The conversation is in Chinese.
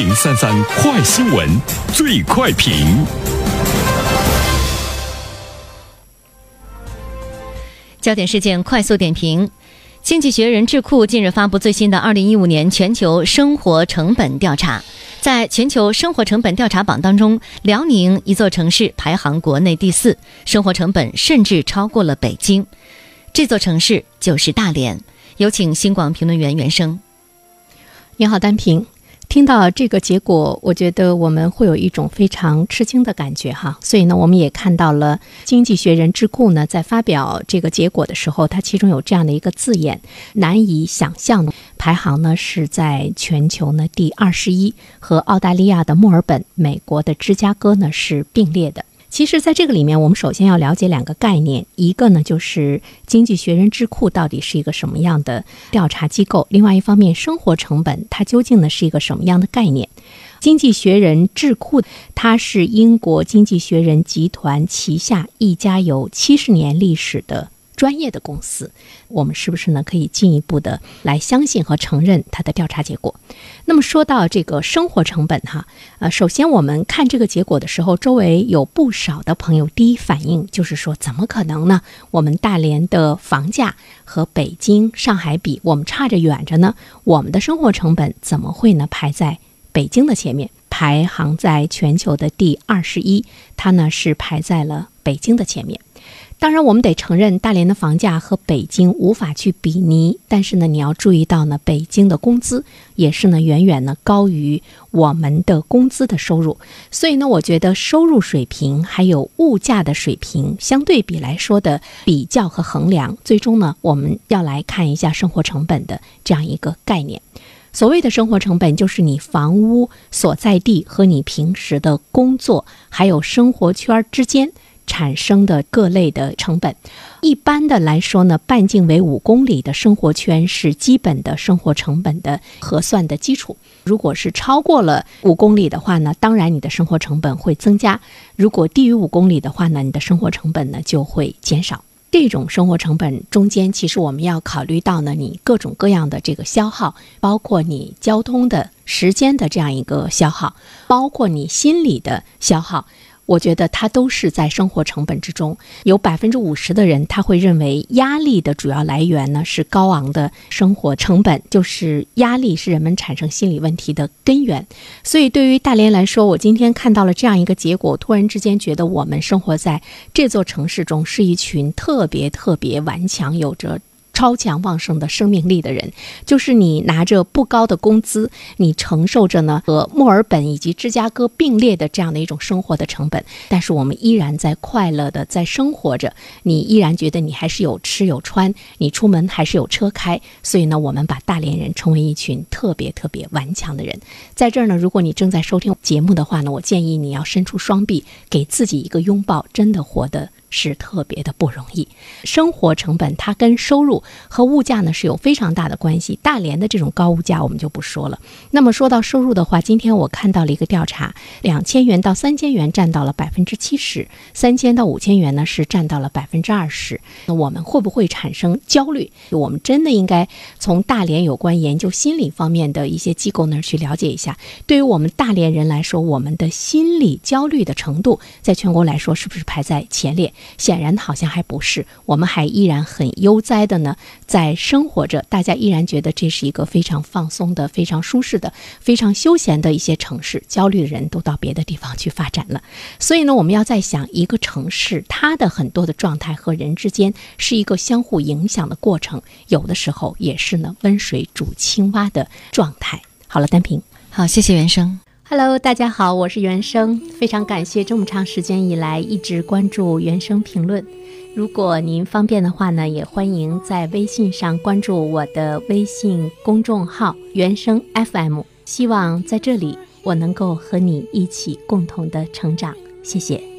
零三三快新闻，最快评。焦点事件快速点评：经济学人智库近日发布最新的二零一五年全球生活成本调查，在全球生活成本调查榜当中，辽宁一座城市排行国内第四，生活成本甚至超过了北京。这座城市就是大连。有请新广评论员袁生。你好，单平。听到这个结果，我觉得我们会有一种非常吃惊的感觉哈。所以呢，我们也看到了《经济学人》智库呢在发表这个结果的时候，它其中有这样的一个字眼：难以想象，排行呢是在全球呢第二十一，和澳大利亚的墨尔本、美国的芝加哥呢是并列的。其实，在这个里面，我们首先要了解两个概念，一个呢就是《经济学人》智库到底是一个什么样的调查机构；另外一方面，生活成本它究竟呢是一个什么样的概念？《经济学人》智库它是英国经济学人集团旗下一家有七十年历史的。专业的公司，我们是不是呢？可以进一步的来相信和承认它的调查结果？那么说到这个生活成本，哈，呃，首先我们看这个结果的时候，周围有不少的朋友第一反应就是说，怎么可能呢？我们大连的房价和北京、上海比，我们差着远着呢。我们的生活成本怎么会呢排在北京的前面？排行在全球的第二十一，它呢是排在了北京的前面。当然，我们得承认，大连的房价和北京无法去比拟。但是呢，你要注意到呢，北京的工资也是呢远远呢高于我们的工资的收入。所以呢，我觉得收入水平还有物价的水平相对比来说的比较和衡量，最终呢，我们要来看一下生活成本的这样一个概念。所谓的生活成本，就是你房屋所在地和你平时的工作还有生活圈之间。产生的各类的成本，一般的来说呢，半径为五公里的生活圈是基本的生活成本的核算的基础。如果是超过了五公里的话呢，当然你的生活成本会增加；如果低于五公里的话呢，你的生活成本呢就会减少。这种生活成本中间，其实我们要考虑到呢，你各种各样的这个消耗，包括你交通的时间的这样一个消耗，包括你心理的消耗。我觉得它都是在生活成本之中，有百分之五十的人他会认为压力的主要来源呢是高昂的生活成本，就是压力是人们产生心理问题的根源。所以对于大连来说，我今天看到了这样一个结果，突然之间觉得我们生活在这座城市中是一群特别特别顽强，有着。超强旺盛的生命力的人，就是你拿着不高的工资，你承受着呢和墨尔本以及芝加哥并列的这样的一种生活的成本，但是我们依然在快乐的在生活着，你依然觉得你还是有吃有穿，你出门还是有车开，所以呢，我们把大连人称为一群特别特别顽强的人。在这儿呢，如果你正在收听节目的话呢，我建议你要伸出双臂，给自己一个拥抱，真的活得。是特别的不容易，生活成本它跟收入和物价呢是有非常大的关系。大连的这种高物价我们就不说了。那么说到收入的话，今天我看到了一个调查，两千元到三千元占到了百分之七十，三千到五千元呢是占到了百分之二十。那我们会不会产生焦虑？我们真的应该从大连有关研究心理方面的一些机构那儿去了解一下。对于我们大连人来说，我们的心理焦虑的程度，在全国来说是不是排在前列？显然好像还不是，我们还依然很悠哉的呢，在生活着。大家依然觉得这是一个非常放松的、非常舒适的、非常休闲的一些城市。焦虑的人都到别的地方去发展了。所以呢，我们要在想一个城市，它的很多的状态和人之间是一个相互影响的过程，有的时候也是呢温水煮青蛙的状态。好了，单平，好，谢谢原生。Hello，大家好，我是原生，非常感谢这么长时间以来一直关注原生评论。如果您方便的话呢，也欢迎在微信上关注我的微信公众号“原生 FM”。希望在这里我能够和你一起共同的成长，谢谢。